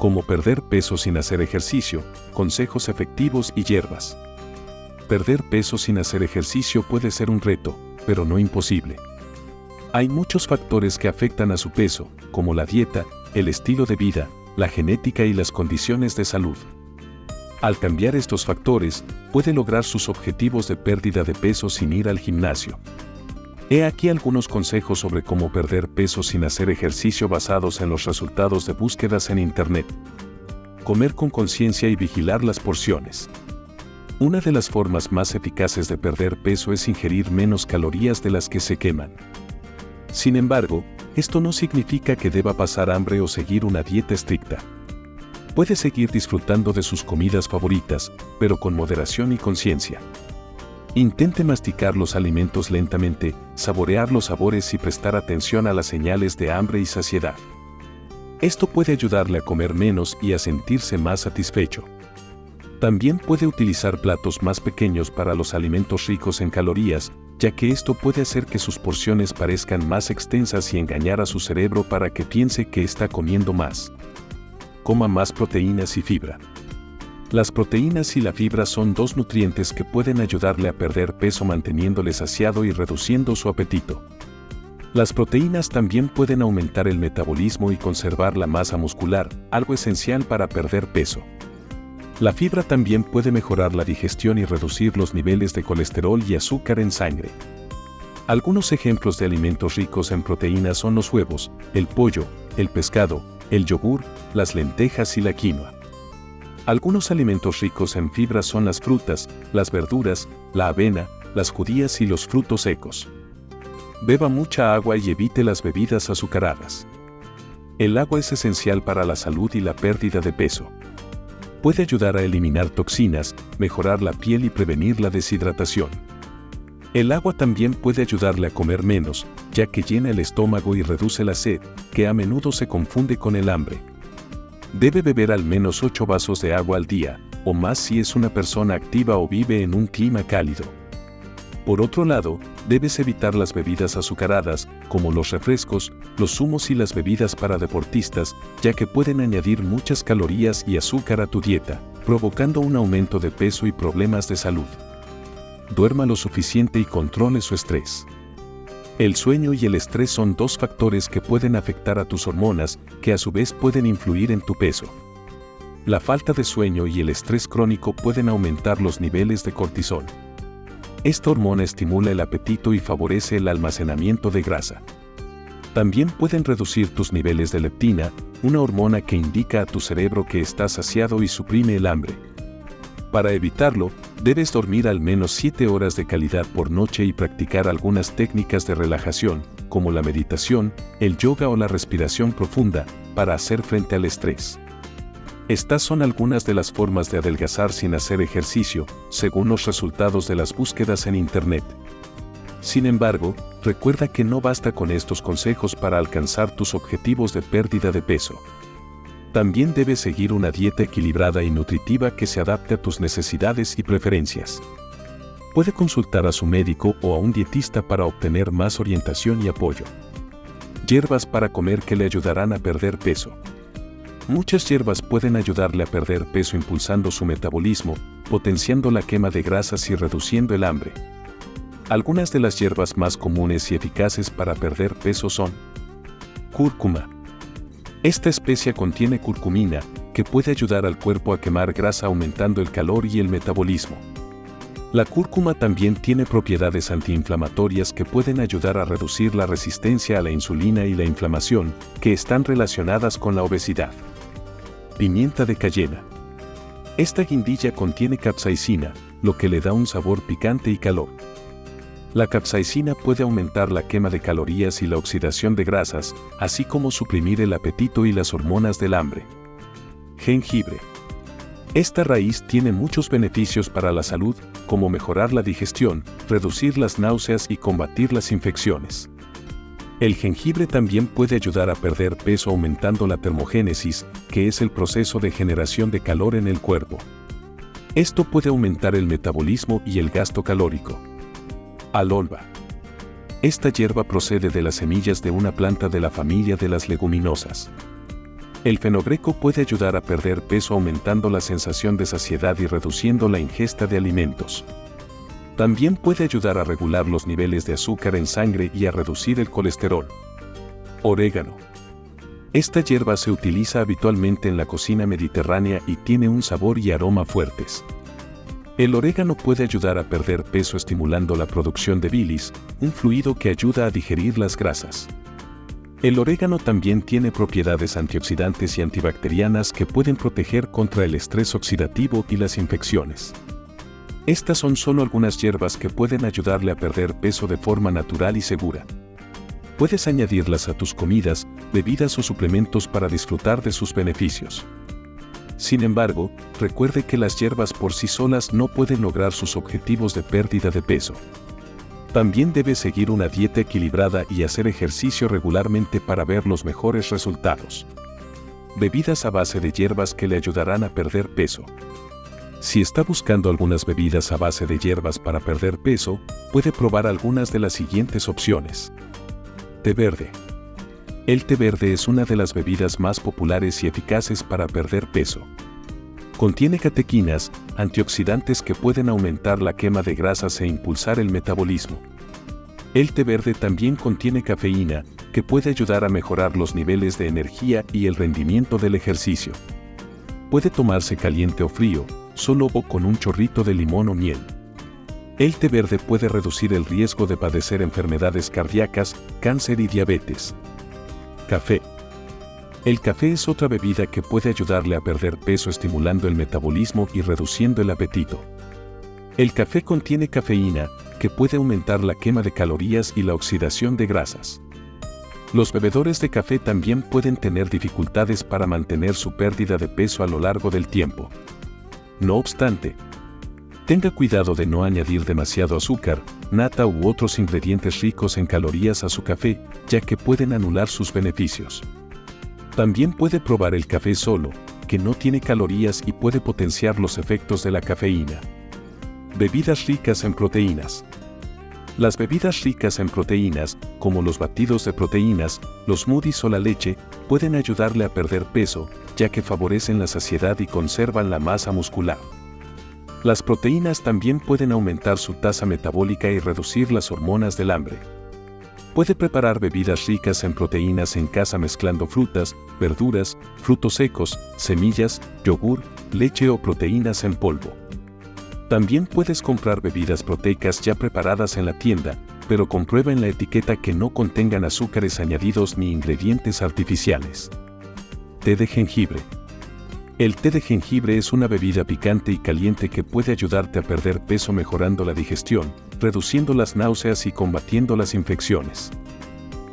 como perder peso sin hacer ejercicio, consejos efectivos y hierbas. Perder peso sin hacer ejercicio puede ser un reto, pero no imposible. Hay muchos factores que afectan a su peso, como la dieta, el estilo de vida, la genética y las condiciones de salud. Al cambiar estos factores, puede lograr sus objetivos de pérdida de peso sin ir al gimnasio. He aquí algunos consejos sobre cómo perder peso sin hacer ejercicio basados en los resultados de búsquedas en Internet. Comer con conciencia y vigilar las porciones. Una de las formas más eficaces de perder peso es ingerir menos calorías de las que se queman. Sin embargo, esto no significa que deba pasar hambre o seguir una dieta estricta. Puede seguir disfrutando de sus comidas favoritas, pero con moderación y conciencia. Intente masticar los alimentos lentamente, saborear los sabores y prestar atención a las señales de hambre y saciedad. Esto puede ayudarle a comer menos y a sentirse más satisfecho. También puede utilizar platos más pequeños para los alimentos ricos en calorías, ya que esto puede hacer que sus porciones parezcan más extensas y engañar a su cerebro para que piense que está comiendo más. Coma más proteínas y fibra. Las proteínas y la fibra son dos nutrientes que pueden ayudarle a perder peso manteniéndole saciado y reduciendo su apetito. Las proteínas también pueden aumentar el metabolismo y conservar la masa muscular, algo esencial para perder peso. La fibra también puede mejorar la digestión y reducir los niveles de colesterol y azúcar en sangre. Algunos ejemplos de alimentos ricos en proteínas son los huevos, el pollo, el pescado, el yogur, las lentejas y la quinoa. Algunos alimentos ricos en fibra son las frutas, las verduras, la avena, las judías y los frutos secos. Beba mucha agua y evite las bebidas azucaradas. El agua es esencial para la salud y la pérdida de peso. Puede ayudar a eliminar toxinas, mejorar la piel y prevenir la deshidratación. El agua también puede ayudarle a comer menos, ya que llena el estómago y reduce la sed, que a menudo se confunde con el hambre. Debe beber al menos 8 vasos de agua al día, o más si es una persona activa o vive en un clima cálido. Por otro lado, debes evitar las bebidas azucaradas, como los refrescos, los zumos y las bebidas para deportistas, ya que pueden añadir muchas calorías y azúcar a tu dieta, provocando un aumento de peso y problemas de salud. Duerma lo suficiente y controle su estrés. El sueño y el estrés son dos factores que pueden afectar a tus hormonas, que a su vez pueden influir en tu peso. La falta de sueño y el estrés crónico pueden aumentar los niveles de cortisol. Esta hormona estimula el apetito y favorece el almacenamiento de grasa. También pueden reducir tus niveles de leptina, una hormona que indica a tu cerebro que estás saciado y suprime el hambre. Para evitarlo, debes dormir al menos 7 horas de calidad por noche y practicar algunas técnicas de relajación, como la meditación, el yoga o la respiración profunda, para hacer frente al estrés. Estas son algunas de las formas de adelgazar sin hacer ejercicio, según los resultados de las búsquedas en Internet. Sin embargo, recuerda que no basta con estos consejos para alcanzar tus objetivos de pérdida de peso. También debes seguir una dieta equilibrada y nutritiva que se adapte a tus necesidades y preferencias. Puede consultar a su médico o a un dietista para obtener más orientación y apoyo. Hierbas para comer que le ayudarán a perder peso. Muchas hierbas pueden ayudarle a perder peso impulsando su metabolismo, potenciando la quema de grasas y reduciendo el hambre. Algunas de las hierbas más comunes y eficaces para perder peso son cúrcuma, esta especia contiene curcumina, que puede ayudar al cuerpo a quemar grasa aumentando el calor y el metabolismo. La cúrcuma también tiene propiedades antiinflamatorias que pueden ayudar a reducir la resistencia a la insulina y la inflamación, que están relacionadas con la obesidad. Pimienta de cayena. Esta guindilla contiene capsaicina, lo que le da un sabor picante y calor. La capsaicina puede aumentar la quema de calorías y la oxidación de grasas, así como suprimir el apetito y las hormonas del hambre. Jengibre. Esta raíz tiene muchos beneficios para la salud, como mejorar la digestión, reducir las náuseas y combatir las infecciones. El jengibre también puede ayudar a perder peso aumentando la termogénesis, que es el proceso de generación de calor en el cuerpo. Esto puede aumentar el metabolismo y el gasto calórico. Alolva. Esta hierba procede de las semillas de una planta de la familia de las leguminosas. El fenogreco puede ayudar a perder peso aumentando la sensación de saciedad y reduciendo la ingesta de alimentos. También puede ayudar a regular los niveles de azúcar en sangre y a reducir el colesterol. Orégano. Esta hierba se utiliza habitualmente en la cocina mediterránea y tiene un sabor y aroma fuertes. El orégano puede ayudar a perder peso estimulando la producción de bilis, un fluido que ayuda a digerir las grasas. El orégano también tiene propiedades antioxidantes y antibacterianas que pueden proteger contra el estrés oxidativo y las infecciones. Estas son solo algunas hierbas que pueden ayudarle a perder peso de forma natural y segura. Puedes añadirlas a tus comidas, bebidas o suplementos para disfrutar de sus beneficios. Sin embargo, recuerde que las hierbas por sí solas no pueden lograr sus objetivos de pérdida de peso. También debe seguir una dieta equilibrada y hacer ejercicio regularmente para ver los mejores resultados. Bebidas a base de hierbas que le ayudarán a perder peso. Si está buscando algunas bebidas a base de hierbas para perder peso, puede probar algunas de las siguientes opciones. Té verde. El té verde es una de las bebidas más populares y eficaces para perder peso. Contiene catequinas, antioxidantes que pueden aumentar la quema de grasas e impulsar el metabolismo. El té verde también contiene cafeína, que puede ayudar a mejorar los niveles de energía y el rendimiento del ejercicio. Puede tomarse caliente o frío, solo o con un chorrito de limón o miel. El té verde puede reducir el riesgo de padecer enfermedades cardíacas, cáncer y diabetes. Café. El café es otra bebida que puede ayudarle a perder peso estimulando el metabolismo y reduciendo el apetito. El café contiene cafeína, que puede aumentar la quema de calorías y la oxidación de grasas. Los bebedores de café también pueden tener dificultades para mantener su pérdida de peso a lo largo del tiempo. No obstante, tenga cuidado de no añadir demasiado azúcar, nata u otros ingredientes ricos en calorías a su café, ya que pueden anular sus beneficios. También puede probar el café solo, que no tiene calorías y puede potenciar los efectos de la cafeína. Bebidas ricas en proteínas. Las bebidas ricas en proteínas, como los batidos de proteínas, los smoothies o la leche, pueden ayudarle a perder peso, ya que favorecen la saciedad y conservan la masa muscular. Las proteínas también pueden aumentar su tasa metabólica y reducir las hormonas del hambre. Puede preparar bebidas ricas en proteínas en casa mezclando frutas, verduras, frutos secos, semillas, yogur, leche o proteínas en polvo. También puedes comprar bebidas proteicas ya preparadas en la tienda, pero comprueba en la etiqueta que no contengan azúcares añadidos ni ingredientes artificiales. Té de jengibre. El té de jengibre es una bebida picante y caliente que puede ayudarte a perder peso mejorando la digestión, reduciendo las náuseas y combatiendo las infecciones.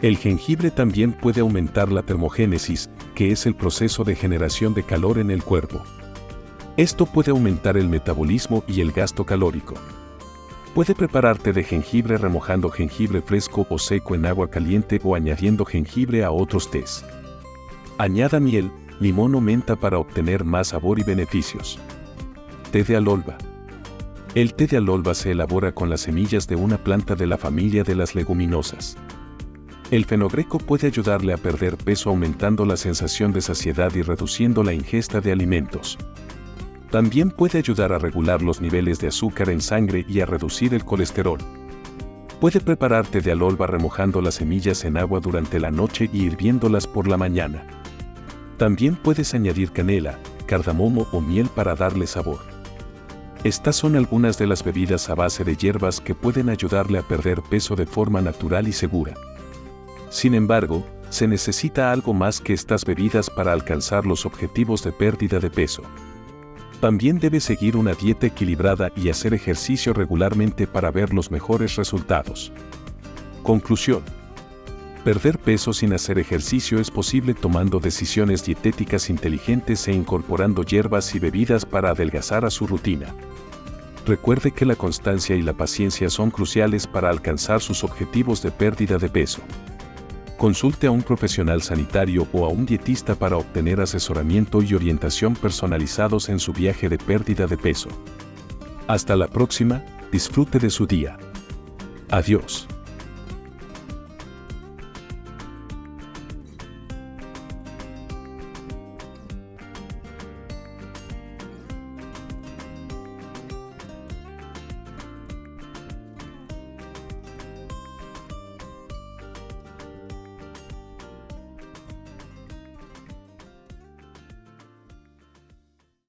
El jengibre también puede aumentar la termogénesis, que es el proceso de generación de calor en el cuerpo. Esto puede aumentar el metabolismo y el gasto calórico. Puede prepararte de jengibre remojando jengibre fresco o seco en agua caliente o añadiendo jengibre a otros tés. Añada miel, limón o menta para obtener más sabor y beneficios. Té de alolva. El té de alolva se elabora con las semillas de una planta de la familia de las leguminosas. El fenogreco puede ayudarle a perder peso aumentando la sensación de saciedad y reduciendo la ingesta de alimentos. También puede ayudar a regular los niveles de azúcar en sangre y a reducir el colesterol. Puede preparar té de alolva remojando las semillas en agua durante la noche y hirviéndolas por la mañana. También puedes añadir canela, cardamomo o miel para darle sabor. Estas son algunas de las bebidas a base de hierbas que pueden ayudarle a perder peso de forma natural y segura. Sin embargo, se necesita algo más que estas bebidas para alcanzar los objetivos de pérdida de peso. También debe seguir una dieta equilibrada y hacer ejercicio regularmente para ver los mejores resultados. Conclusión. Perder peso sin hacer ejercicio es posible tomando decisiones dietéticas inteligentes e incorporando hierbas y bebidas para adelgazar a su rutina. Recuerde que la constancia y la paciencia son cruciales para alcanzar sus objetivos de pérdida de peso. Consulte a un profesional sanitario o a un dietista para obtener asesoramiento y orientación personalizados en su viaje de pérdida de peso. Hasta la próxima, disfrute de su día. Adiós.